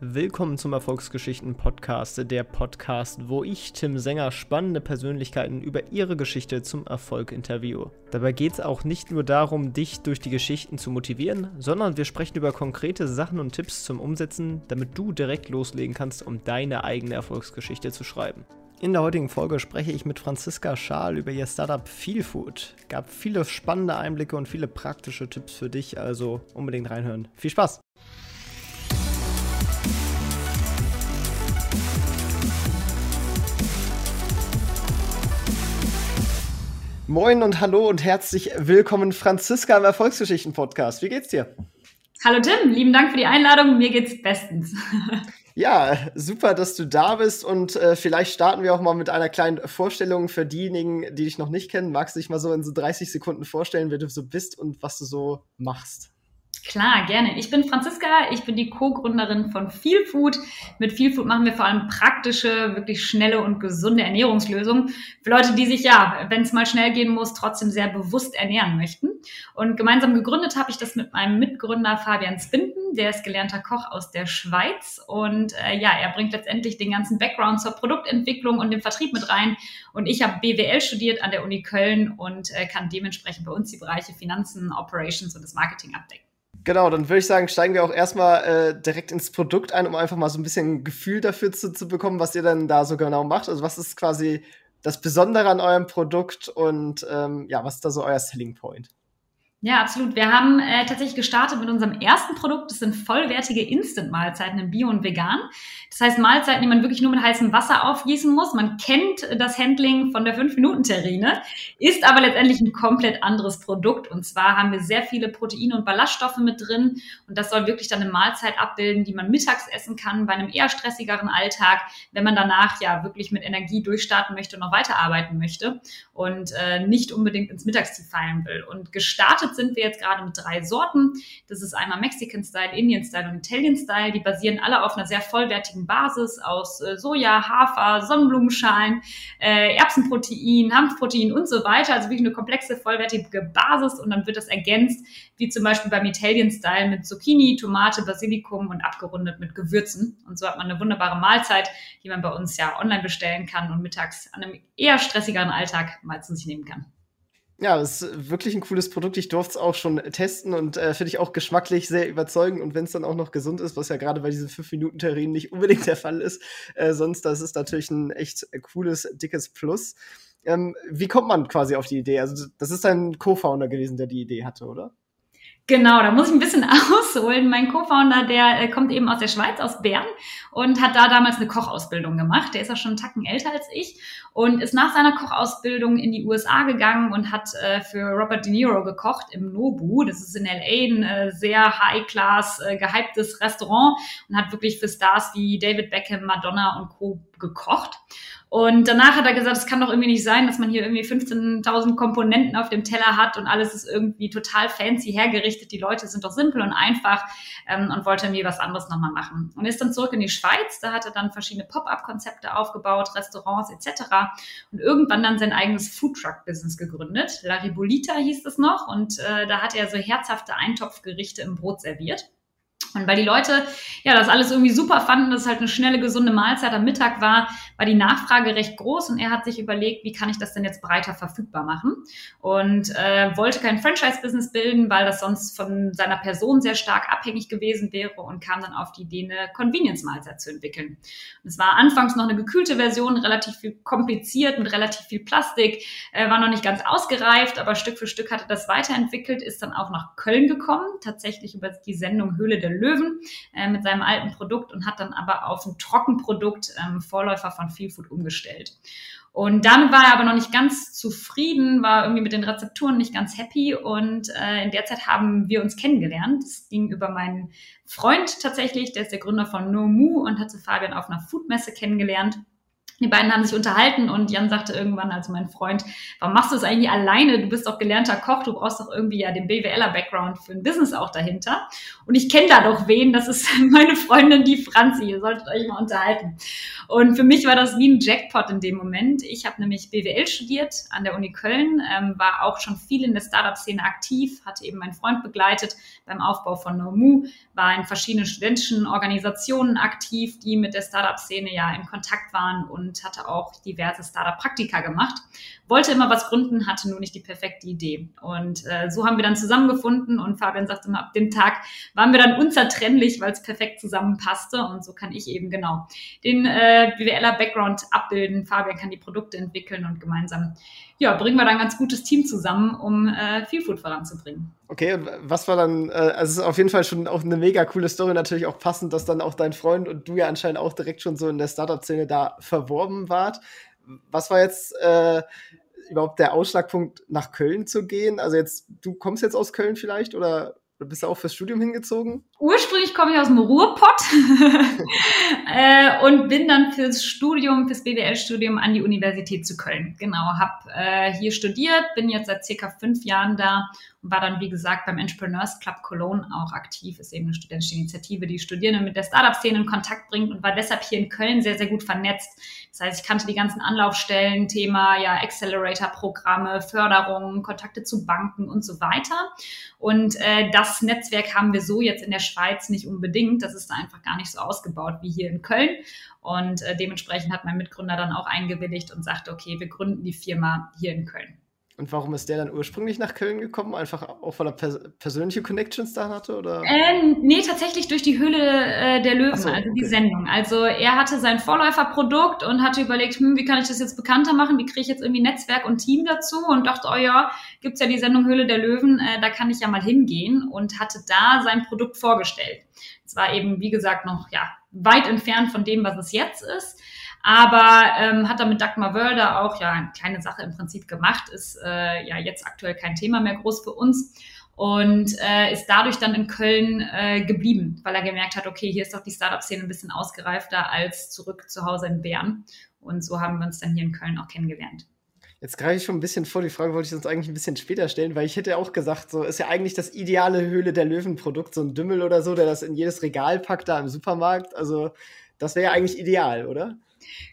Willkommen zum Erfolgsgeschichten Podcast, der Podcast, wo ich, Tim Sänger, spannende Persönlichkeiten über ihre Geschichte zum Erfolg interviewe. Dabei geht es auch nicht nur darum, dich durch die Geschichten zu motivieren, sondern wir sprechen über konkrete Sachen und Tipps zum Umsetzen, damit du direkt loslegen kannst, um deine eigene Erfolgsgeschichte zu schreiben. In der heutigen Folge spreche ich mit Franziska Schaal über ihr Startup Feelfood. Gab viele spannende Einblicke und viele praktische Tipps für dich, also unbedingt reinhören. Viel Spaß! Moin und hallo und herzlich willkommen, Franziska im Erfolgsgeschichten-Podcast. Wie geht's dir? Hallo Tim, lieben Dank für die Einladung. Mir geht's bestens. Ja, super, dass du da bist und äh, vielleicht starten wir auch mal mit einer kleinen Vorstellung für diejenigen, die dich noch nicht kennen. Magst du dich mal so in so 30 Sekunden vorstellen, wer du so bist und was du so machst? Klar, gerne. Ich bin Franziska, ich bin die Co-Gründerin von Feel Food. Mit Feel Food machen wir vor allem praktische, wirklich schnelle und gesunde Ernährungslösungen für Leute, die sich ja, wenn es mal schnell gehen muss, trotzdem sehr bewusst ernähren möchten. Und gemeinsam gegründet habe ich das mit meinem Mitgründer Fabian Spinden, der ist gelernter Koch aus der Schweiz und äh, ja, er bringt letztendlich den ganzen Background zur Produktentwicklung und dem Vertrieb mit rein. Und ich habe BWL studiert an der Uni Köln und äh, kann dementsprechend bei uns die Bereiche Finanzen, Operations und das Marketing abdecken. Genau, dann würde ich sagen, steigen wir auch erstmal äh, direkt ins Produkt ein, um einfach mal so ein bisschen ein Gefühl dafür zu, zu bekommen, was ihr dann da so genau macht. Also was ist quasi das Besondere an eurem Produkt und ähm, ja, was ist da so euer Selling Point? Ja, absolut. Wir haben äh, tatsächlich gestartet mit unserem ersten Produkt. Das sind vollwertige Instant-Mahlzeiten in Bio und Vegan. Das heißt Mahlzeiten, die man wirklich nur mit heißem Wasser aufgießen muss. Man kennt das Handling von der 5-Minuten-Terrine, ist aber letztendlich ein komplett anderes Produkt. Und zwar haben wir sehr viele Proteine und Ballaststoffe mit drin. Und das soll wirklich dann eine Mahlzeit abbilden, die man mittags essen kann, bei einem eher stressigeren Alltag, wenn man danach ja wirklich mit Energie durchstarten möchte und noch weiterarbeiten möchte und äh, nicht unbedingt ins Mittagsziel fallen will. Und gestartet Gestartet sind wir jetzt gerade mit drei Sorten. Das ist einmal Mexican Style, Indian Style und Italian Style. Die basieren alle auf einer sehr vollwertigen Basis aus äh, Soja, Hafer, Sonnenblumenschalen, äh, Erbsenprotein, Hanfprotein und so weiter. Also wirklich eine komplexe, vollwertige Basis und dann wird das ergänzt, wie zum Beispiel beim Italian Style mit Zucchini, Tomate, Basilikum und abgerundet mit Gewürzen. Und so hat man eine wunderbare Mahlzeit, die man bei uns ja online bestellen kann und mittags an einem eher stressigeren Alltag mal zu sich nehmen kann. Ja, das ist wirklich ein cooles Produkt. Ich durfte es auch schon testen und äh, finde ich auch geschmacklich sehr überzeugend. Und wenn es dann auch noch gesund ist, was ja gerade bei diesen 5-Minuten-Terrinen nicht unbedingt der Fall ist, äh, sonst das ist natürlich ein echt cooles, dickes Plus. Ähm, wie kommt man quasi auf die Idee? Also, das ist ein Co-Founder gewesen, der die Idee hatte, oder? Genau, da muss ich ein bisschen ausholen. Mein Co-Founder, der äh, kommt eben aus der Schweiz, aus Bern und hat da damals eine Kochausbildung gemacht. Der ist auch schon einen Tacken älter als ich und ist nach seiner Kochausbildung in die USA gegangen und hat äh, für Robert De Niro gekocht im Nobu. Das ist in LA ein äh, sehr high-class, gehyptes Restaurant und hat wirklich für Stars wie David Beckham, Madonna und Co. gekocht. Und danach hat er gesagt, es kann doch irgendwie nicht sein, dass man hier irgendwie 15.000 Komponenten auf dem Teller hat und alles ist irgendwie total fancy hergerichtet. Die Leute sind doch simpel und einfach ähm, und wollte mir was anderes nochmal machen. Und ist dann zurück in die Schweiz. Da hat er dann verschiedene Pop-up-Konzepte aufgebaut, Restaurants etc. Und irgendwann dann sein eigenes Foodtruck-Business gegründet. La Ribolita hieß es noch und äh, da hat er so herzhafte Eintopfgerichte im Brot serviert. Und weil die Leute ja das alles irgendwie super fanden, dass es halt eine schnelle, gesunde Mahlzeit am Mittag war, war die Nachfrage recht groß und er hat sich überlegt, wie kann ich das denn jetzt breiter verfügbar machen? Und äh, wollte kein Franchise-Business bilden, weil das sonst von seiner Person sehr stark abhängig gewesen wäre und kam dann auf die Idee, eine Convenience-Mahlzeit zu entwickeln. Und es war anfangs noch eine gekühlte Version, relativ viel kompliziert mit relativ viel Plastik, äh, war noch nicht ganz ausgereift, aber Stück für Stück hatte das weiterentwickelt, ist dann auch nach Köln gekommen, tatsächlich über die Sendung Höhle der Löwen äh, mit seinem alten Produkt und hat dann aber auf ein Trockenprodukt, ähm, Vorläufer von Feelfood, umgestellt. Und damit war er aber noch nicht ganz zufrieden, war irgendwie mit den Rezepturen nicht ganz happy. Und äh, in der Zeit haben wir uns kennengelernt. Das ging über meinen Freund tatsächlich, der ist der Gründer von No Mu und hat zu Fabian auf einer Foodmesse kennengelernt. Die beiden haben sich unterhalten und Jan sagte irgendwann, also mein Freund, warum machst du es eigentlich alleine? Du bist doch gelernter Koch, du brauchst doch irgendwie ja den BWLer-Background für ein Business auch dahinter. Und ich kenne da doch wen, das ist meine Freundin, die Franzi, ihr solltet euch mal unterhalten. Und für mich war das wie ein Jackpot in dem Moment. Ich habe nämlich BWL studiert an der Uni Köln, ähm, war auch schon viel in der Startup-Szene aktiv, hatte eben meinen Freund begleitet beim Aufbau von NoMu, war in verschiedenen studentischen Organisationen aktiv, die mit der Startup-Szene ja in Kontakt waren und und hatte auch diverse Startup-Praktika gemacht. Wollte immer was gründen, hatte nur nicht die perfekte Idee. Und äh, so haben wir dann zusammengefunden und Fabian sagte immer, ab dem Tag waren wir dann unzertrennlich, weil es perfekt zusammenpasste. Und so kann ich eben genau den äh, BWLer-Background abbilden. Fabian kann die Produkte entwickeln und gemeinsam ja, bringen wir dann ein ganz gutes Team zusammen, um äh, Feel Food voranzubringen. Okay, und was war dann, äh, also es ist auf jeden Fall schon auch eine mega coole Story, natürlich auch passend, dass dann auch dein Freund und du ja anscheinend auch direkt schon so in der Startup-Szene da verworben wart. Was war jetzt äh, überhaupt der Ausschlagpunkt, nach Köln zu gehen? Also jetzt, du kommst jetzt aus Köln vielleicht oder bist du auch fürs Studium hingezogen? Ursprünglich komme ich aus dem Ruhrpott äh, und bin dann fürs Studium, fürs BWL-Studium an die Universität zu Köln. Genau, habe äh, hier studiert, bin jetzt seit circa fünf Jahren da und war dann, wie gesagt, beim Entrepreneurs Club Cologne auch aktiv. Ist eben eine studentische Initiative, die Studierende mit der Startup-Szene in Kontakt bringt und war deshalb hier in Köln sehr, sehr gut vernetzt. Das heißt, ich kannte die ganzen Anlaufstellen, Thema ja Accelerator-Programme, Förderungen, Kontakte zu Banken und so weiter. Und äh, das Netzwerk haben wir so jetzt in der Schweiz nicht unbedingt. Das ist da einfach gar nicht so ausgebaut wie hier in Köln. Und äh, dementsprechend hat mein Mitgründer dann auch eingewilligt und sagte, okay, wir gründen die Firma hier in Köln. Und warum ist der dann ursprünglich nach Köln gekommen? Einfach auch weil er pers persönliche Connections da hatte? Oder? Äh, nee, tatsächlich durch die Höhle äh, der Löwen, so, also die Sendung. Also er hatte sein Vorläuferprodukt und hatte überlegt, hm, wie kann ich das jetzt bekannter machen? Wie kriege ich jetzt irgendwie Netzwerk und Team dazu? Und dachte, oh ja, gibt's ja die Sendung Höhle der Löwen, äh, da kann ich ja mal hingehen und hatte da sein Produkt vorgestellt. Es war eben, wie gesagt, noch ja weit entfernt von dem, was es jetzt ist aber ähm, hat mit Dagmar Wörder auch ja eine kleine Sache im Prinzip gemacht, ist äh, ja jetzt aktuell kein Thema mehr groß für uns und äh, ist dadurch dann in Köln äh, geblieben, weil er gemerkt hat, okay, hier ist doch die Startup-Szene ein bisschen ausgereifter als zurück zu Hause in Bern. Und so haben wir uns dann hier in Köln auch kennengelernt. Jetzt greife ich schon ein bisschen vor, die Frage wollte ich uns eigentlich ein bisschen später stellen, weil ich hätte auch gesagt, so ist ja eigentlich das ideale Höhle der Löwen-Produkt, so ein Dümmel oder so, der das in jedes Regal packt da im Supermarkt. Also das wäre ja eigentlich ideal, oder?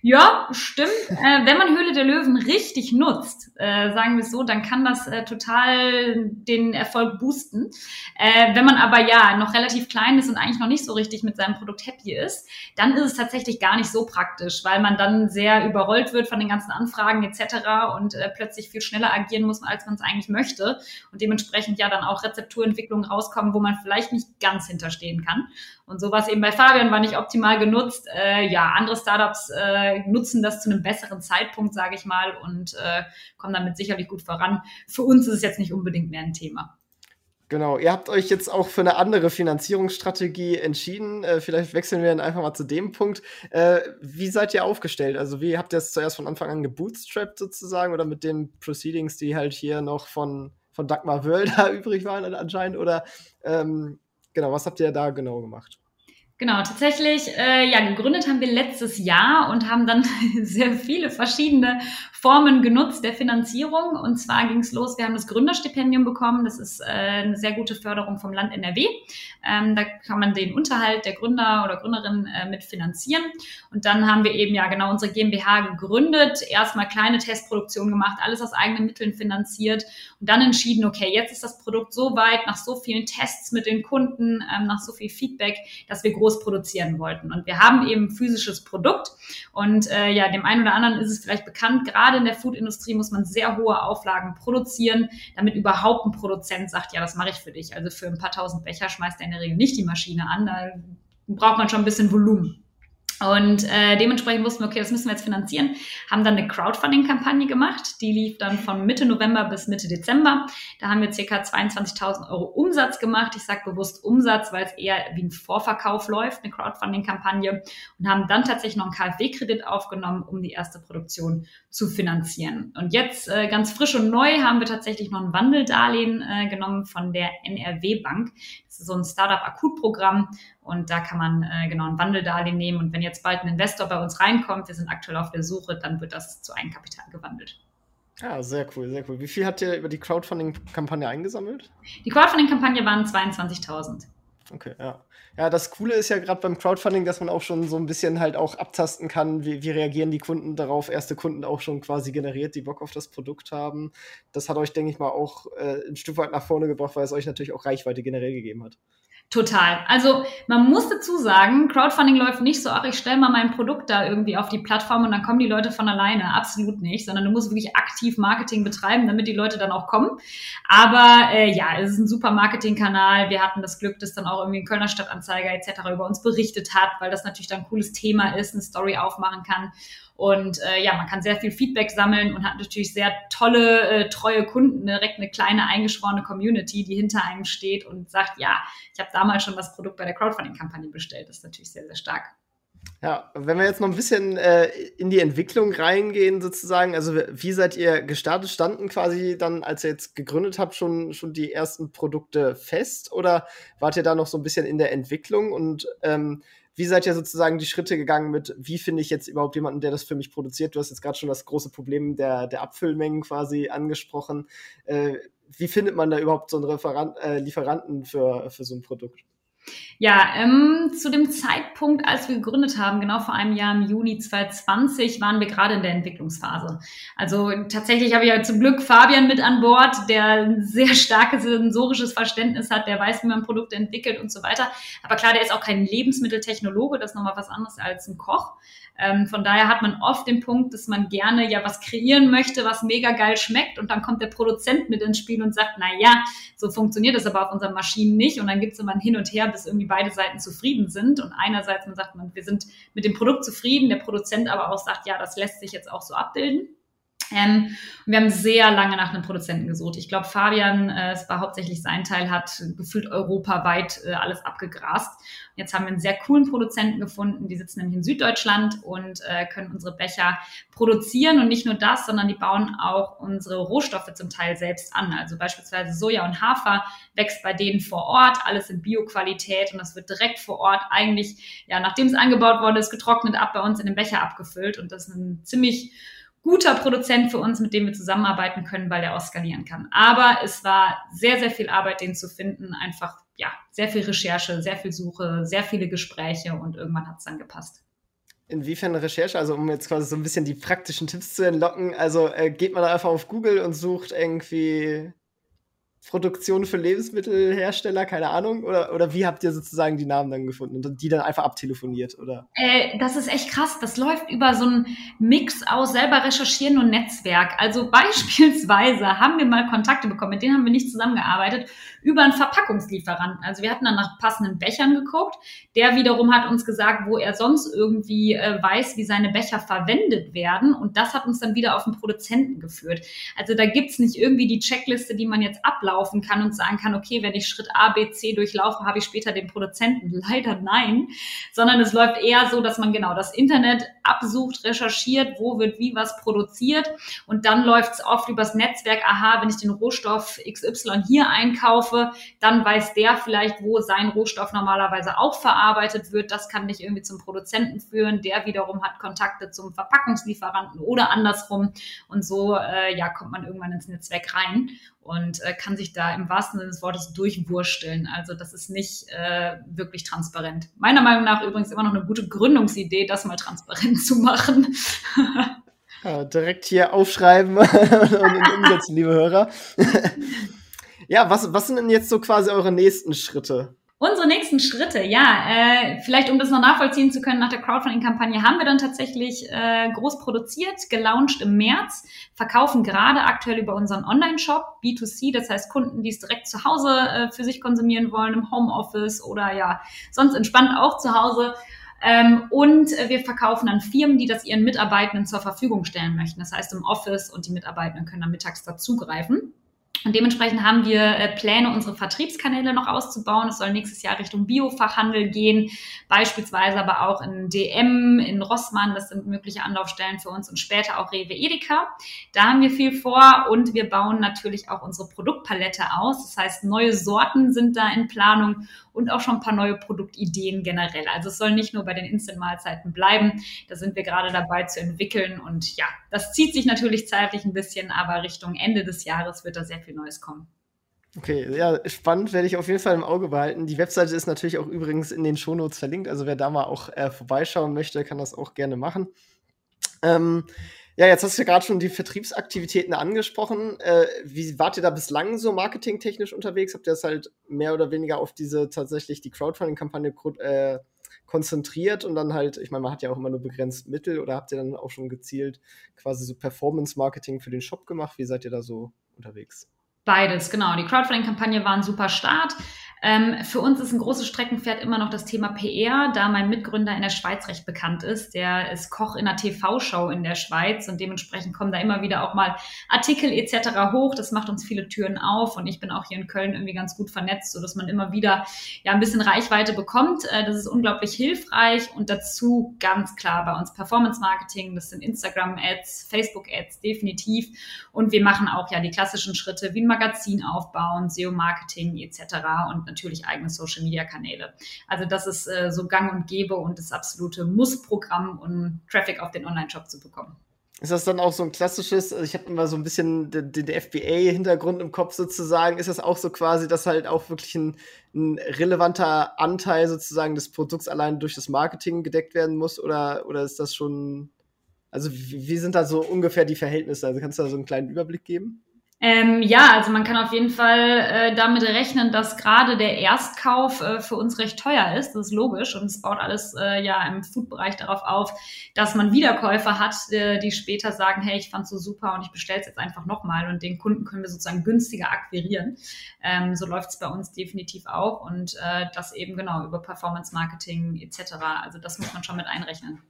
Ja, stimmt. Äh, wenn man Höhle der Löwen richtig nutzt, äh, sagen wir es so, dann kann das äh, total den Erfolg boosten. Äh, wenn man aber ja noch relativ klein ist und eigentlich noch nicht so richtig mit seinem Produkt happy ist, dann ist es tatsächlich gar nicht so praktisch, weil man dann sehr überrollt wird von den ganzen Anfragen etc. und äh, plötzlich viel schneller agieren muss, als man es eigentlich möchte und dementsprechend ja dann auch Rezepturentwicklungen rauskommen, wo man vielleicht nicht ganz hinterstehen kann. Und so war es eben bei Fabian, war nicht optimal genutzt. Äh, ja, andere Startups äh, nutzen das zu einem besseren Zeitpunkt, sage ich mal, und äh, kommen damit sicherlich gut voran. Für uns ist es jetzt nicht unbedingt mehr ein Thema. Genau, ihr habt euch jetzt auch für eine andere Finanzierungsstrategie entschieden. Äh, vielleicht wechseln wir dann einfach mal zu dem Punkt. Äh, wie seid ihr aufgestellt? Also wie habt ihr es zuerst von Anfang an gebootstrapped sozusagen oder mit den Proceedings, die halt hier noch von, von Dagmar Wölder übrig waren anscheinend? Oder ähm, Genau, was habt ihr da genau gemacht? Genau, tatsächlich, äh, ja, gegründet haben wir letztes Jahr und haben dann sehr viele verschiedene Formen genutzt der Finanzierung. Und zwar ging es los, wir haben das Gründerstipendium bekommen. Das ist äh, eine sehr gute Förderung vom Land NRW. Ähm, da kann man den Unterhalt der Gründer oder Gründerin äh, mit. Und dann haben wir eben ja genau unsere GmbH gegründet, erstmal kleine Testproduktion gemacht, alles aus eigenen Mitteln finanziert und dann entschieden, okay, jetzt ist das Produkt so weit, nach so vielen Tests mit den Kunden, ähm, nach so viel Feedback, dass wir groß produzieren wollten. Und wir haben eben physisches Produkt und äh, ja, dem einen oder anderen ist es vielleicht bekannt, gerade in der Foodindustrie muss man sehr hohe Auflagen produzieren, damit überhaupt ein Produzent sagt, ja, das mache ich für dich. Also für ein paar tausend Becher schmeißt er in der Regel nicht die Maschine an, da braucht man schon ein bisschen Volumen. Und äh, dementsprechend wussten wir, okay, das müssen wir jetzt finanzieren, haben dann eine Crowdfunding-Kampagne gemacht, die lief dann von Mitte November bis Mitte Dezember. Da haben wir ca. 22.000 Euro Umsatz gemacht. Ich sage bewusst Umsatz, weil es eher wie ein Vorverkauf läuft, eine Crowdfunding-Kampagne. Und haben dann tatsächlich noch einen KfW-Kredit aufgenommen, um die erste Produktion zu finanzieren. Und jetzt äh, ganz frisch und neu haben wir tatsächlich noch ein Wandeldarlehen äh, genommen von der NRW Bank. Das ist so ein Startup-Akutprogramm Und da kann man äh, genau ein Wandeldarlehen nehmen. Und wenn jetzt bald ein Investor bei uns reinkommt, wir sind aktuell auf der Suche, dann wird das zu Eigenkapital gewandelt. Ja, sehr cool, sehr cool. Wie viel habt ihr über die Crowdfunding-Kampagne eingesammelt? Die Crowdfunding-Kampagne waren 22.000. Okay, ja. Ja, das Coole ist ja gerade beim Crowdfunding, dass man auch schon so ein bisschen halt auch abtasten kann, wie, wie reagieren die Kunden darauf. Erste Kunden auch schon quasi generiert, die Bock auf das Produkt haben. Das hat euch, denke ich mal, auch äh, ein Stück weit nach vorne gebracht, weil es euch natürlich auch Reichweite generell gegeben hat. Total. Also man muss dazu sagen, Crowdfunding läuft nicht so, ach, ich stelle mal mein Produkt da irgendwie auf die Plattform und dann kommen die Leute von alleine. Absolut nicht, sondern du musst wirklich aktiv Marketing betreiben, damit die Leute dann auch kommen. Aber äh, ja, es ist ein super Marketingkanal. Wir hatten das Glück, dass dann auch irgendwie ein Kölner Stadtanzeiger etc. über uns berichtet hat, weil das natürlich dann ein cooles Thema ist, eine Story aufmachen kann. Und äh, ja, man kann sehr viel Feedback sammeln und hat natürlich sehr tolle, äh, treue Kunden, direkt eine kleine eingeschworene Community, die hinter einem steht und sagt, ja, ich habe damals schon das Produkt bei der Crowdfunding-Kampagne bestellt. Das ist natürlich sehr, sehr stark. Ja, wenn wir jetzt noch ein bisschen äh, in die Entwicklung reingehen, sozusagen, also wie seid ihr gestartet? Standen quasi dann, als ihr jetzt gegründet habt, schon, schon die ersten Produkte fest oder wart ihr da noch so ein bisschen in der Entwicklung und ähm, wie seid ihr sozusagen die Schritte gegangen mit, wie finde ich jetzt überhaupt jemanden, der das für mich produziert? Du hast jetzt gerade schon das große Problem der, der Abfüllmengen quasi angesprochen. Äh, wie findet man da überhaupt so einen Referant, äh, Lieferanten für, für so ein Produkt? Ja, ähm, zu dem Zeitpunkt, als wir gegründet haben, genau vor einem Jahr im Juni 2020, waren wir gerade in der Entwicklungsphase. Also tatsächlich habe ich ja zum Glück Fabian mit an Bord, der ein sehr starkes sensorisches Verständnis hat, der weiß, wie man Produkte entwickelt und so weiter. Aber klar, der ist auch kein Lebensmitteltechnologe, das ist nochmal was anderes als ein Koch. Ähm, von daher hat man oft den Punkt, dass man gerne ja was kreieren möchte, was mega geil schmeckt und dann kommt der Produzent mit ins Spiel und sagt, na ja, so funktioniert das aber auf unseren Maschinen nicht und dann gibt es immer ein Hin und Her, bis irgendwie beide Seiten zufrieden sind und einerseits man sagt, man, wir sind mit dem Produkt zufrieden, der Produzent aber auch sagt, ja, das lässt sich jetzt auch so abbilden. Ähm, wir haben sehr lange nach einem Produzenten gesucht. Ich glaube, Fabian, äh, es war hauptsächlich sein Teil, hat gefühlt europaweit äh, alles abgegrast. Jetzt haben wir einen sehr coolen Produzenten gefunden. Die sitzen nämlich in Süddeutschland und äh, können unsere Becher produzieren. Und nicht nur das, sondern die bauen auch unsere Rohstoffe zum Teil selbst an. Also beispielsweise Soja und Hafer wächst bei denen vor Ort. Alles in Bioqualität und das wird direkt vor Ort eigentlich, ja, nachdem es angebaut worden ist, getrocknet ab bei uns in den Becher abgefüllt. Und das ist ein ziemlich guter Produzent für uns, mit dem wir zusammenarbeiten können, weil er auch skalieren kann. Aber es war sehr, sehr viel Arbeit, den zu finden. Einfach, ja, sehr viel Recherche, sehr viel Suche, sehr viele Gespräche und irgendwann hat es dann gepasst. Inwiefern Recherche? Also, um jetzt quasi so ein bisschen die praktischen Tipps zu entlocken. Also, äh, geht man da einfach auf Google und sucht irgendwie Produktion für Lebensmittelhersteller, keine Ahnung? Oder, oder wie habt ihr sozusagen die Namen dann gefunden und die dann einfach abtelefoniert? Oder? Äh, das ist echt krass. Das läuft über so einen Mix aus selber recherchieren und Netzwerk. Also beispielsweise haben wir mal Kontakte bekommen, mit denen haben wir nicht zusammengearbeitet, über einen Verpackungslieferanten. Also wir hatten dann nach passenden Bechern geguckt. Der wiederum hat uns gesagt, wo er sonst irgendwie äh, weiß, wie seine Becher verwendet werden. Und das hat uns dann wieder auf den Produzenten geführt. Also da gibt's nicht irgendwie die Checkliste, die man jetzt durchlaufen kann und sagen kann, okay, wenn ich Schritt A, B, C durchlaufe, habe ich später den Produzenten. Leider nein, sondern es läuft eher so, dass man genau das Internet absucht, recherchiert, wo wird wie was produziert und dann läuft es oft übers Netzwerk, aha, wenn ich den Rohstoff XY hier einkaufe, dann weiß der vielleicht, wo sein Rohstoff normalerweise auch verarbeitet wird. Das kann dich irgendwie zum Produzenten führen, der wiederum hat Kontakte zum Verpackungslieferanten oder andersrum und so äh, ja kommt man irgendwann ins Netzwerk rein und äh, kann sich da im wahrsten Sinne des Wortes durchwursteln. Also das ist nicht äh, wirklich transparent. Meiner Meinung nach übrigens immer noch eine gute Gründungsidee, das mal transparent zu machen. ja, direkt hier aufschreiben und umsetzen, liebe Hörer. ja, was, was sind denn jetzt so quasi eure nächsten Schritte? Unsere nächsten Schritte, ja, äh, vielleicht um das noch nachvollziehen zu können, nach der Crowdfunding-Kampagne haben wir dann tatsächlich äh, groß produziert, gelauncht im März, verkaufen gerade aktuell über unseren Online-Shop B2C, das heißt Kunden, die es direkt zu Hause äh, für sich konsumieren wollen, im Homeoffice oder ja, sonst entspannt auch zu Hause. Ähm, und wir verkaufen an Firmen, die das ihren Mitarbeitenden zur Verfügung stellen möchten. Das heißt im Office und die Mitarbeitenden können dann mittags dazugreifen. Und dementsprechend haben wir äh, Pläne, unsere Vertriebskanäle noch auszubauen. Es soll nächstes Jahr Richtung Biofachhandel gehen, beispielsweise aber auch in DM, in Rossmann. Das sind mögliche Anlaufstellen für uns und später auch Rewe Edeka. Da haben wir viel vor und wir bauen natürlich auch unsere Produktpalette aus. Das heißt, neue Sorten sind da in Planung und auch schon ein paar neue Produktideen generell. Also es soll nicht nur bei den Instant-Mahlzeiten bleiben. Da sind wir gerade dabei zu entwickeln. Und ja, das zieht sich natürlich zeitlich ein bisschen, aber Richtung Ende des Jahres wird da sehr viel Neues kommen. Okay, ja, spannend, werde ich auf jeden Fall im Auge behalten. Die Webseite ist natürlich auch übrigens in den Shownotes verlinkt, also wer da mal auch äh, vorbeischauen möchte, kann das auch gerne machen. Ähm, ja, jetzt hast du ja gerade schon die Vertriebsaktivitäten angesprochen. Äh, wie wart ihr da bislang so marketingtechnisch unterwegs? Habt ihr das halt mehr oder weniger auf diese tatsächlich die Crowdfunding-Kampagne äh, konzentriert und dann halt, ich meine, man hat ja auch immer nur begrenzt Mittel oder habt ihr dann auch schon gezielt quasi so Performance-Marketing für den Shop gemacht? Wie seid ihr da so unterwegs? Beides, genau. Die Crowdfunding-Kampagne war ein super Start. Ähm, für uns ist ein großes Streckenpferd immer noch das Thema PR, da mein Mitgründer in der Schweiz recht bekannt ist. Der ist Koch in einer TV-Show in der Schweiz und dementsprechend kommen da immer wieder auch mal Artikel etc. hoch. Das macht uns viele Türen auf und ich bin auch hier in Köln irgendwie ganz gut vernetzt, sodass man immer wieder ja ein bisschen Reichweite bekommt. Äh, das ist unglaublich hilfreich und dazu ganz klar bei uns Performance Marketing. Das sind Instagram-Ads, Facebook-Ads definitiv und wir machen auch ja die klassischen Schritte wie ein Magazin aufbauen, SEO-Marketing etc. und natürlich eigene Social-Media-Kanäle. Also das ist äh, so gang und gäbe und das absolute Muss-Programm, um Traffic auf den Online-Shop zu bekommen. Ist das dann auch so ein klassisches, also ich habe immer so ein bisschen den, den FBA-Hintergrund im Kopf sozusagen, ist das auch so quasi, dass halt auch wirklich ein, ein, relevanter Anteil sozusagen des Produkts allein durch das Marketing gedeckt werden muss oder, oder ist das schon, also wie, wie sind da so ungefähr die Verhältnisse? Also kannst du da so einen kleinen Überblick geben? Ähm, ja, also man kann auf jeden Fall äh, damit rechnen, dass gerade der Erstkauf äh, für uns recht teuer ist. Das ist logisch und es baut alles äh, ja im Food-Bereich darauf auf, dass man Wiederkäufer hat, äh, die später sagen, hey, ich fand's so super und ich bestelle es jetzt einfach nochmal und den Kunden können wir sozusagen günstiger akquirieren. Ähm, so läuft es bei uns definitiv auch und äh, das eben genau über Performance-Marketing etc. Also das muss man schon mit einrechnen.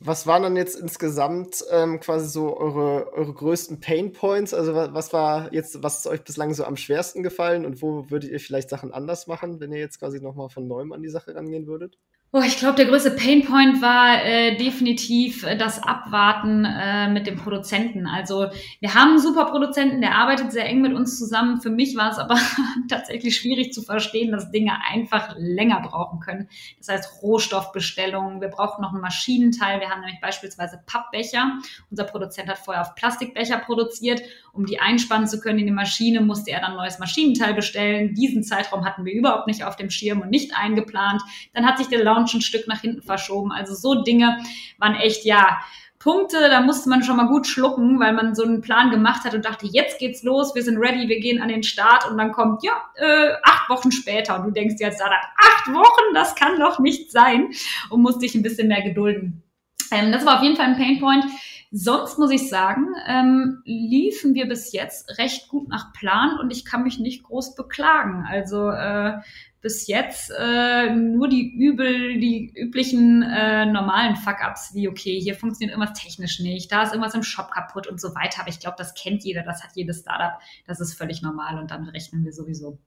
Was waren dann jetzt insgesamt ähm, quasi so eure, eure größten Pain Points? Also was war jetzt, was ist euch bislang so am schwersten gefallen und wo würdet ihr vielleicht Sachen anders machen, wenn ihr jetzt quasi nochmal von neuem an die Sache rangehen würdet? Oh, ich glaube, der größte Painpoint war äh, definitiv äh, das Abwarten äh, mit dem Produzenten. Also wir haben einen super Produzenten, der arbeitet sehr eng mit uns zusammen. Für mich war es aber tatsächlich schwierig zu verstehen, dass Dinge einfach länger brauchen können. Das heißt Rohstoffbestellungen, wir brauchen noch einen Maschinenteil. Wir haben nämlich beispielsweise Pappbecher. Unser Produzent hat vorher auf Plastikbecher produziert. Um die einspannen zu können in die Maschine, musste er dann ein neues Maschinenteil bestellen. Diesen Zeitraum hatten wir überhaupt nicht auf dem Schirm und nicht eingeplant. Dann hat sich der Launch ein Stück nach hinten verschoben. Also so Dinge waren echt, ja, Punkte, da musste man schon mal gut schlucken, weil man so einen Plan gemacht hat und dachte, jetzt geht's los, wir sind ready, wir gehen an den Start und dann kommt, ja, äh, acht Wochen später und du denkst jetzt, acht Wochen, das kann doch nicht sein und musst dich ein bisschen mehr gedulden. Ähm, das war auf jeden Fall ein Painpoint. Sonst muss ich sagen, ähm, liefen wir bis jetzt recht gut nach Plan und ich kann mich nicht groß beklagen. Also äh, bis jetzt äh, nur die übel, die üblichen äh, normalen Fuck-ups, wie okay, hier funktioniert irgendwas technisch nicht, da ist irgendwas im Shop kaputt und so weiter. Aber ich glaube, das kennt jeder, das hat jedes Startup, das ist völlig normal und dann rechnen wir sowieso.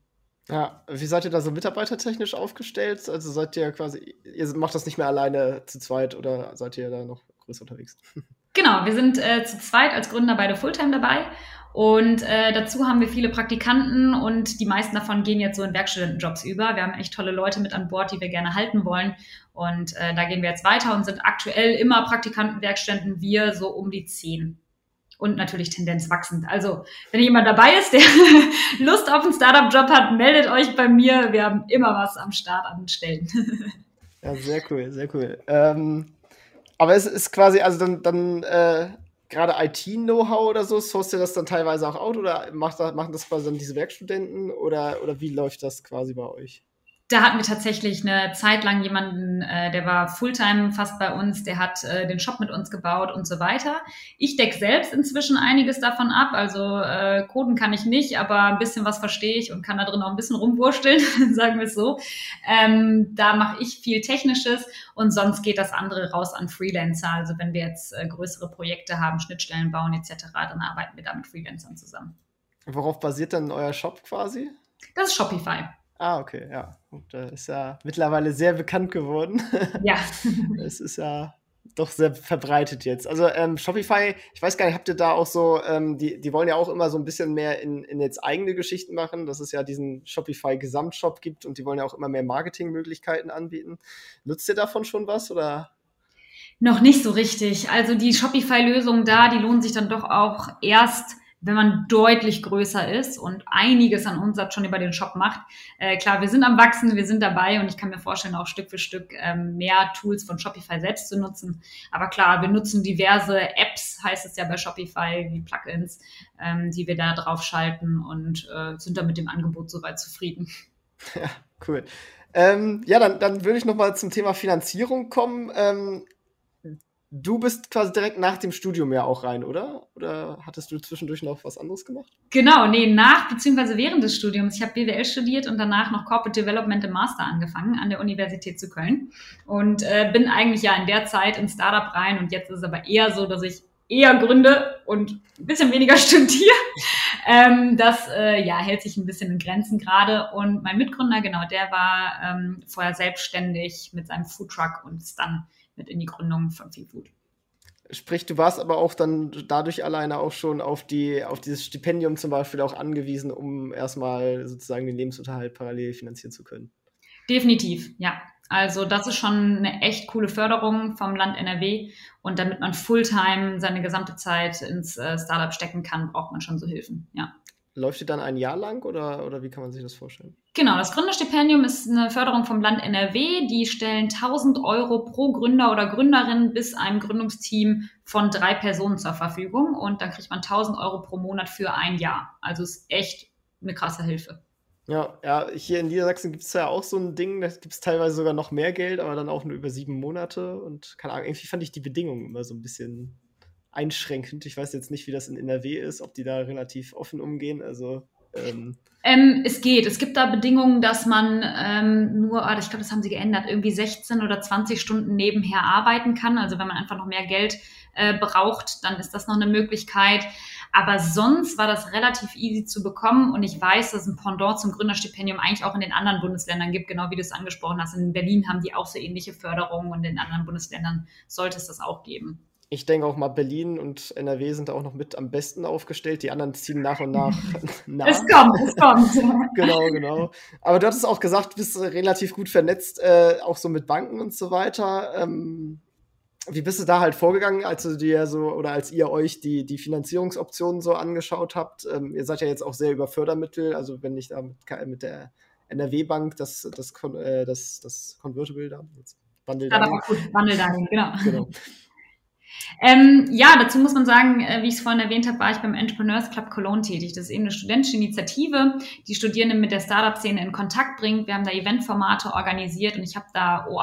Ja, wie seid ihr da so mitarbeitertechnisch aufgestellt? Also seid ihr quasi, ihr macht das nicht mehr alleine zu zweit oder seid ihr da noch größer unterwegs? Genau, wir sind äh, zu zweit als Gründer beide Fulltime dabei und äh, dazu haben wir viele Praktikanten und die meisten davon gehen jetzt so in Werkstudentenjobs über. Wir haben echt tolle Leute mit an Bord, die wir gerne halten wollen. Und äh, da gehen wir jetzt weiter und sind aktuell immer Praktikanten, Werkstudenten, wir so um die zehn. Und natürlich Tendenz wachsend. Also, wenn jemand dabei ist, der Lust auf einen Startup-Job hat, meldet euch bei mir. Wir haben immer was am Start an Stellen. ja, sehr cool, sehr cool. Ähm, aber es ist quasi, also dann, dann äh, gerade IT-Know-how oder so, sourced ihr das dann teilweise auch out oder macht, machen das quasi dann diese Werkstudenten oder, oder wie läuft das quasi bei euch? Da hatten wir tatsächlich eine Zeit lang jemanden, äh, der war Fulltime fast bei uns, der hat äh, den Shop mit uns gebaut und so weiter. Ich decke selbst inzwischen einiges davon ab, also äh, Coden kann ich nicht, aber ein bisschen was verstehe ich und kann da drin auch ein bisschen rumwursteln, sagen wir es so. Ähm, da mache ich viel Technisches und sonst geht das andere raus an Freelancer. Also wenn wir jetzt äh, größere Projekte haben, Schnittstellen bauen etc., dann arbeiten wir da mit Freelancern zusammen. Worauf basiert dann euer Shop quasi? Das ist Shopify. Ah, okay, ja. Und das ist ja mittlerweile sehr bekannt geworden. Ja. Es ist ja doch sehr verbreitet jetzt. Also ähm, Shopify, ich weiß gar nicht, habt ihr da auch so, ähm, die, die wollen ja auch immer so ein bisschen mehr in, in jetzt eigene Geschichten machen, dass es ja diesen Shopify Gesamtshop gibt und die wollen ja auch immer mehr Marketingmöglichkeiten anbieten. Nutzt ihr davon schon was oder? Noch nicht so richtig. Also die Shopify-Lösungen da, die lohnen sich dann doch auch erst, wenn man deutlich größer ist und einiges an Umsatz schon über den Shop macht. Äh, klar, wir sind am Wachsen, wir sind dabei und ich kann mir vorstellen, auch Stück für Stück ähm, mehr Tools von Shopify selbst zu nutzen. Aber klar, wir nutzen diverse Apps, heißt es ja bei Shopify, wie Plugins, ähm, die wir da drauf schalten und äh, sind da mit dem Angebot soweit zufrieden. Ja, cool. Ähm, ja, dann, dann würde ich noch mal zum Thema Finanzierung kommen. Ähm, Du bist quasi direkt nach dem Studium ja auch rein, oder? Oder hattest du zwischendurch noch was anderes gemacht? Genau, nee, nach bzw. während des Studiums. Ich habe BWL studiert und danach noch Corporate Development im Master angefangen an der Universität zu Köln und äh, bin eigentlich ja in der Zeit in Startup rein und jetzt ist es aber eher so, dass ich eher gründe und ein bisschen weniger studiere. Ähm, das äh, ja, hält sich ein bisschen in Grenzen gerade. Und mein Mitgründer, genau, der war ähm, vorher selbstständig mit seinem Foodtruck und ist dann mit in die Gründung von Seafood. Sprich, du warst aber auch dann dadurch alleine auch schon auf die, auf dieses Stipendium zum Beispiel auch angewiesen, um erstmal sozusagen den Lebensunterhalt parallel finanzieren zu können. Definitiv, ja. Also das ist schon eine echt coole Förderung vom Land NRW. Und damit man Fulltime seine gesamte Zeit ins äh, Startup stecken kann, braucht man schon so Hilfen, ja. Läuft die dann ein Jahr lang oder, oder wie kann man sich das vorstellen? Genau, das Gründerstipendium ist eine Förderung vom Land NRW. Die stellen 1000 Euro pro Gründer oder Gründerin bis einem Gründungsteam von drei Personen zur Verfügung. Und dann kriegt man 1000 Euro pro Monat für ein Jahr. Also ist echt eine krasse Hilfe. Ja, ja, hier in Niedersachsen gibt es ja auch so ein Ding, da gibt es teilweise sogar noch mehr Geld, aber dann auch nur über sieben Monate. Und keine Ahnung, irgendwie fand ich die Bedingungen immer so ein bisschen einschränkend. Ich weiß jetzt nicht, wie das in NRW ist, ob die da relativ offen umgehen. Also ähm ähm, es geht. Es gibt da Bedingungen, dass man ähm, nur, ah, ich glaube, das haben sie geändert, irgendwie 16 oder 20 Stunden nebenher arbeiten kann. Also wenn man einfach noch mehr Geld äh, braucht, dann ist das noch eine Möglichkeit. Aber sonst war das relativ easy zu bekommen und ich weiß, dass es ein Pendant zum Gründerstipendium eigentlich auch in den anderen Bundesländern gibt, genau wie du es angesprochen hast. In Berlin haben die auch so ähnliche Förderungen und in anderen Bundesländern sollte es das auch geben ich denke auch mal, Berlin und NRW sind auch noch mit am besten aufgestellt. Die anderen ziehen nach und nach nach. Es kommt, es kommt. genau, genau. Aber du hattest auch gesagt, du bist relativ gut vernetzt, äh, auch so mit Banken und so weiter. Ähm, wie bist du da halt vorgegangen, als du dir so oder als ihr euch die, die Finanzierungsoptionen so angeschaut habt? Ähm, ihr seid ja jetzt auch sehr über Fördermittel, also wenn ich da mit, mit der NRW-Bank das, das, äh, das, das Convertible da, jetzt da. Bundle da, genau. genau. Ähm, ja, dazu muss man sagen, äh, wie ich es vorhin erwähnt habe, war ich beim Entrepreneurs Club Cologne tätig. Das ist eben eine studentische Initiative, die Studierende mit der Startup-Szene in Kontakt bringt. Wir haben da Eventformate organisiert und ich habe da, oh,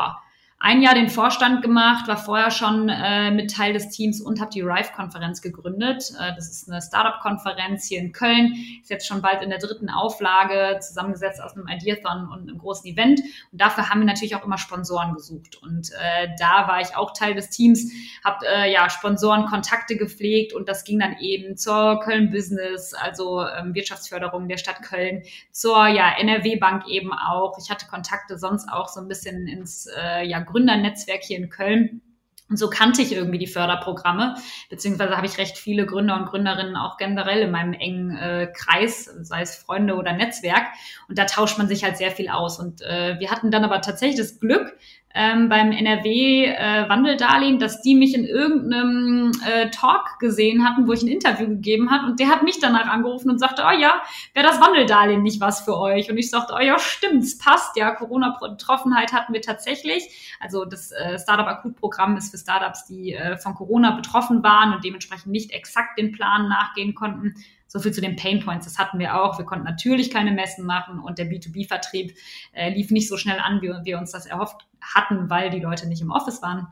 ein Jahr den Vorstand gemacht, war vorher schon äh, mit Teil des Teams und habe die Rive-Konferenz gegründet. Äh, das ist eine Startup-Konferenz hier in Köln, ist jetzt schon bald in der dritten Auflage, zusammengesetzt aus einem Ideathon und einem großen Event. Und dafür haben wir natürlich auch immer Sponsoren gesucht. Und äh, da war ich auch Teil des Teams, habe äh, ja Sponsoren Kontakte gepflegt und das ging dann eben zur Köln Business, also ähm, Wirtschaftsförderung der Stadt Köln, zur ja NRW Bank eben auch. Ich hatte Kontakte sonst auch so ein bisschen ins äh, ja Gründernetzwerk hier in Köln. Und so kannte ich irgendwie die Förderprogramme, beziehungsweise habe ich recht viele Gründer und Gründerinnen auch generell in meinem engen äh, Kreis, sei es Freunde oder Netzwerk. Und da tauscht man sich halt sehr viel aus. Und äh, wir hatten dann aber tatsächlich das Glück, ähm, beim NRW-Wandeldarlehen, äh, dass die mich in irgendeinem äh, Talk gesehen hatten, wo ich ein Interview gegeben hat und der hat mich danach angerufen und sagte, oh ja, wäre das Wandeldarlehen nicht was für euch? Und ich sagte, oh ja, stimmt's, passt ja, Corona-Betroffenheit hatten wir tatsächlich. Also das äh, Startup-Akut-Programm ist für Startups, die äh, von Corona betroffen waren und dementsprechend nicht exakt den Plan nachgehen konnten. So viel zu den Pain Points, das hatten wir auch. Wir konnten natürlich keine Messen machen und der B2B-Vertrieb äh, lief nicht so schnell an, wie wir uns das erhofft hatten, weil die Leute nicht im Office waren.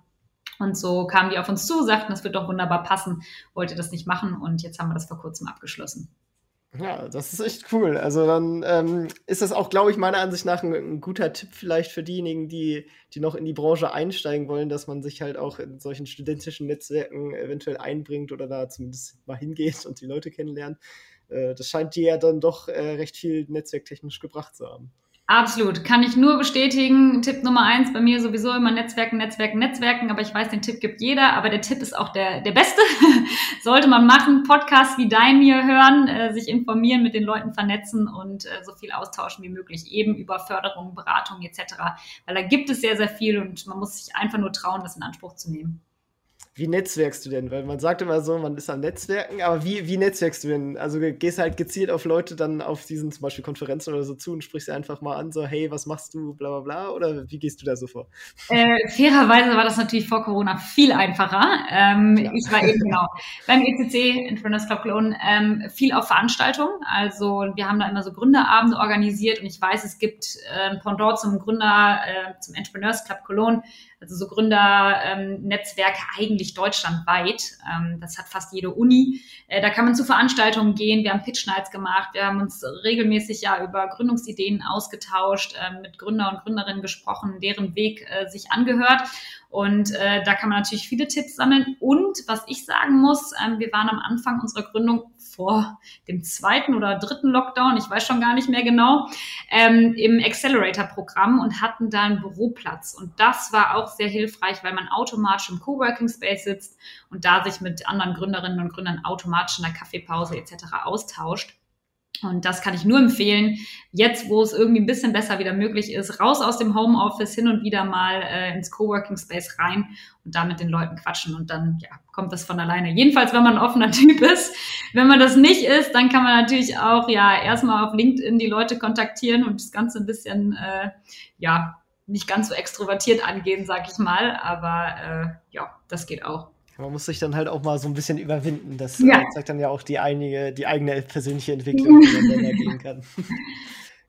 Und so kamen die auf uns zu, sagten, das wird doch wunderbar passen, wollte das nicht machen und jetzt haben wir das vor kurzem abgeschlossen. Ja, das ist echt cool. Also dann ähm, ist das auch, glaube ich, meiner Ansicht nach ein, ein, guter Tipp vielleicht für diejenigen, die, die noch in die Branche einsteigen wollen, dass man sich halt auch in solchen studentischen Netzwerken eventuell einbringt oder da zumindest mal hingeht und die Leute kennenlernt. äh, das scheint dir ja dann doch äh, recht viel netzwerktechnisch gebracht zu haben. Absolut. Kann ich nur bestätigen. Tipp Nummer eins bei mir sowieso immer Netzwerken, Netzwerken, Netzwerken. Aber ich weiß, den Tipp gibt jeder. Aber der Tipp ist auch der, der beste. Sollte man machen. Podcasts wie dein hier hören, äh, sich informieren, mit den Leuten vernetzen und äh, so viel austauschen wie möglich. Eben über Förderung, Beratung etc. Weil da gibt es sehr, sehr viel und man muss sich einfach nur trauen, das in Anspruch zu nehmen. Wie netzwerkst du denn? Weil man sagt immer so, man ist am Netzwerken, aber wie, wie netzwerkst du denn? Also gehst halt gezielt auf Leute dann auf diesen zum Beispiel Konferenzen oder so zu und sprichst sie einfach mal an, so, hey, was machst du, bla bla bla, oder wie gehst du da so vor? Äh, fairerweise war das natürlich vor Corona viel einfacher. Ähm, ja. Ich war eben genau beim ECC, Entrepreneurs Club Cologne, ähm, viel auf Veranstaltungen. Also wir haben da immer so Gründerabende organisiert und ich weiß, es gibt äh, ein Pendant zum Gründer, äh, zum Entrepreneurs Club Cologne, also so Gründernetzwerke ähm, eigentlich deutschlandweit. Ähm, das hat fast jede Uni. Äh, da kann man zu Veranstaltungen gehen. Wir haben Pitch Nights gemacht. Wir haben uns regelmäßig ja über Gründungsideen ausgetauscht, äh, mit Gründer und Gründerinnen gesprochen, deren Weg äh, sich angehört. Und äh, da kann man natürlich viele Tipps sammeln. Und was ich sagen muss, ähm, wir waren am Anfang unserer Gründung vor dem zweiten oder dritten Lockdown, ich weiß schon gar nicht mehr genau, ähm, im Accelerator-Programm und hatten da einen Büroplatz. Und das war auch sehr hilfreich, weil man automatisch im Coworking Space sitzt und da sich mit anderen Gründerinnen und Gründern automatisch in der Kaffeepause etc. austauscht. Und das kann ich nur empfehlen. Jetzt, wo es irgendwie ein bisschen besser wieder möglich ist, raus aus dem Homeoffice hin und wieder mal äh, ins Coworking Space rein und da mit den Leuten quatschen und dann ja, kommt das von alleine. Jedenfalls, wenn man ein offener Typ ist. Wenn man das nicht ist, dann kann man natürlich auch ja erstmal auf LinkedIn die Leute kontaktieren und das Ganze ein bisschen äh, ja nicht ganz so extrovertiert angehen, sag ich mal. Aber äh, ja, das geht auch. Man muss sich dann halt auch mal so ein bisschen überwinden. Das ja. Äh, zeigt dann ja auch die, einige, die eigene persönliche Entwicklung, die man dann da gehen kann.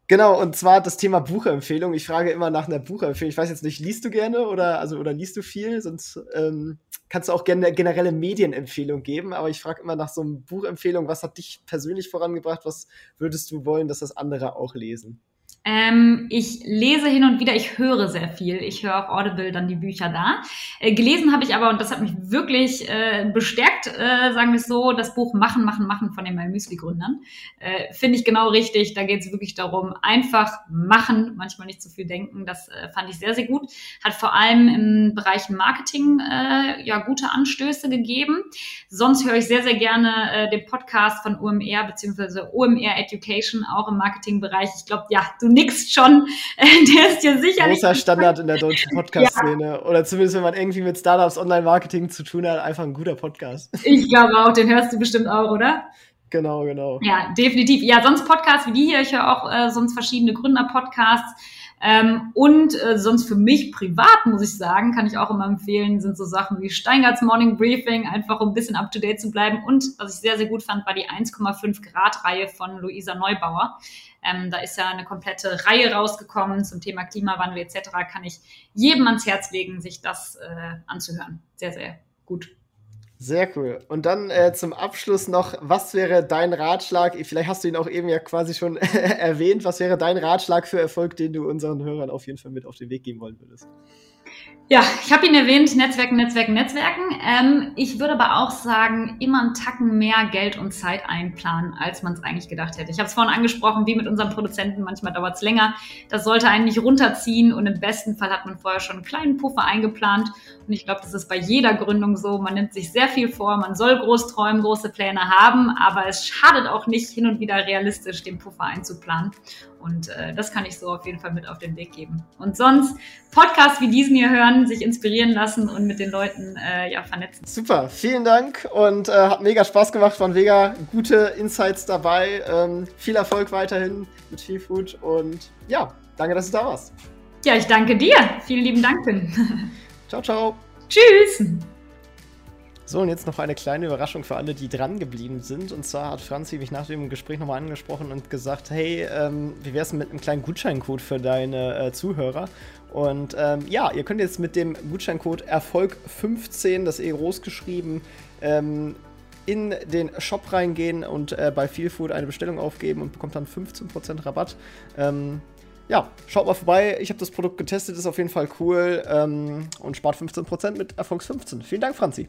Genau, und zwar das Thema Buchempfehlung. Ich frage immer nach einer Buchempfehlung. Ich weiß jetzt nicht, liest du gerne oder also oder liest du viel? Sonst ähm, kannst du auch gerne generelle Medienempfehlung geben. Aber ich frage immer nach so einer Buchempfehlung. Was hat dich persönlich vorangebracht? Was würdest du wollen, dass das andere auch lesen? Ähm, ich lese hin und wieder, ich höre sehr viel. Ich höre auf Audible dann die Bücher da. Äh, gelesen habe ich aber, und das hat mich wirklich äh, bestärkt, äh, sagen wir es so, das Buch Machen, Machen, Machen von den My Müsli-Gründern. Äh, Finde ich genau richtig. Da geht es wirklich darum, einfach machen, manchmal nicht zu viel denken. Das äh, fand ich sehr, sehr gut. Hat vor allem im Bereich Marketing äh, ja gute Anstöße gegeben. Sonst höre ich sehr, sehr gerne den Podcast von OMR beziehungsweise OMR Education, auch im Marketingbereich. Ich glaube, ja, du nickst schon. Der ist dir sicherlich. Großer Standard in der deutschen Podcast-Szene. Ja. Oder zumindest, wenn man irgendwie mit Startups, Online-Marketing zu tun hat, einfach ein guter Podcast. Ich glaube auch, den hörst du bestimmt auch, oder? Genau, genau. Ja, definitiv. Ja, sonst Podcasts wie die hier. Ich höre auch äh, sonst verschiedene Gründer-Podcasts. Ähm, und äh, sonst für mich privat, muss ich sagen, kann ich auch immer empfehlen, sind so Sachen wie Steingarts Morning Briefing, einfach um ein bisschen up to date zu bleiben. Und was ich sehr, sehr gut fand, war die 1,5 Grad Reihe von Luisa Neubauer. Ähm, da ist ja eine komplette Reihe rausgekommen zum Thema Klimawandel etc. Kann ich jedem ans Herz legen, sich das äh, anzuhören. Sehr, sehr gut. Sehr cool. Und dann äh, zum Abschluss noch, was wäre dein Ratschlag? Vielleicht hast du ihn auch eben ja quasi schon erwähnt. Was wäre dein Ratschlag für Erfolg, den du unseren Hörern auf jeden Fall mit auf den Weg geben wollen würdest? Ja, ich habe ihn erwähnt, Netzwerken, Netzwerken, Netzwerken. Ähm, ich würde aber auch sagen, immer einen Tacken mehr Geld und Zeit einplanen, als man es eigentlich gedacht hätte. Ich habe es vorhin angesprochen, wie mit unserem Produzenten, manchmal dauert es länger. Das sollte einen nicht runterziehen und im besten Fall hat man vorher schon einen kleinen Puffer eingeplant. Und ich glaube, das ist bei jeder Gründung so. Man nimmt sich sehr viel vor, man soll groß träumen, große Pläne haben, aber es schadet auch nicht, hin und wieder realistisch den Puffer einzuplanen. Und äh, das kann ich so auf jeden Fall mit auf den Weg geben. Und sonst Podcasts wie diesen hier hören, sich inspirieren lassen und mit den Leuten äh, ja vernetzen. Super, vielen Dank und äh, hat mega Spaß gemacht, waren mega gute Insights dabei. Ähm, viel Erfolg weiterhin mit Feel Food und ja, danke, dass du da warst. Ja, ich danke dir. Vielen lieben Dank, ciao, ciao. Tschüss. So, und jetzt noch eine kleine Überraschung für alle, die dran geblieben sind. Und zwar hat Franzi mich nach dem Gespräch nochmal angesprochen und gesagt, hey, ähm, wie wär's mit einem kleinen Gutscheincode für deine äh, Zuhörer? Und ähm, ja, ihr könnt jetzt mit dem Gutscheincode Erfolg15, das eh groß geschrieben, ähm, in den Shop reingehen und äh, bei Feelfood eine Bestellung aufgeben und bekommt dann 15% Rabatt. Ähm, ja, schaut mal vorbei. Ich habe das Produkt getestet, ist auf jeden Fall cool ähm, und spart 15% mit Erfolgs15. Vielen Dank, Franzi.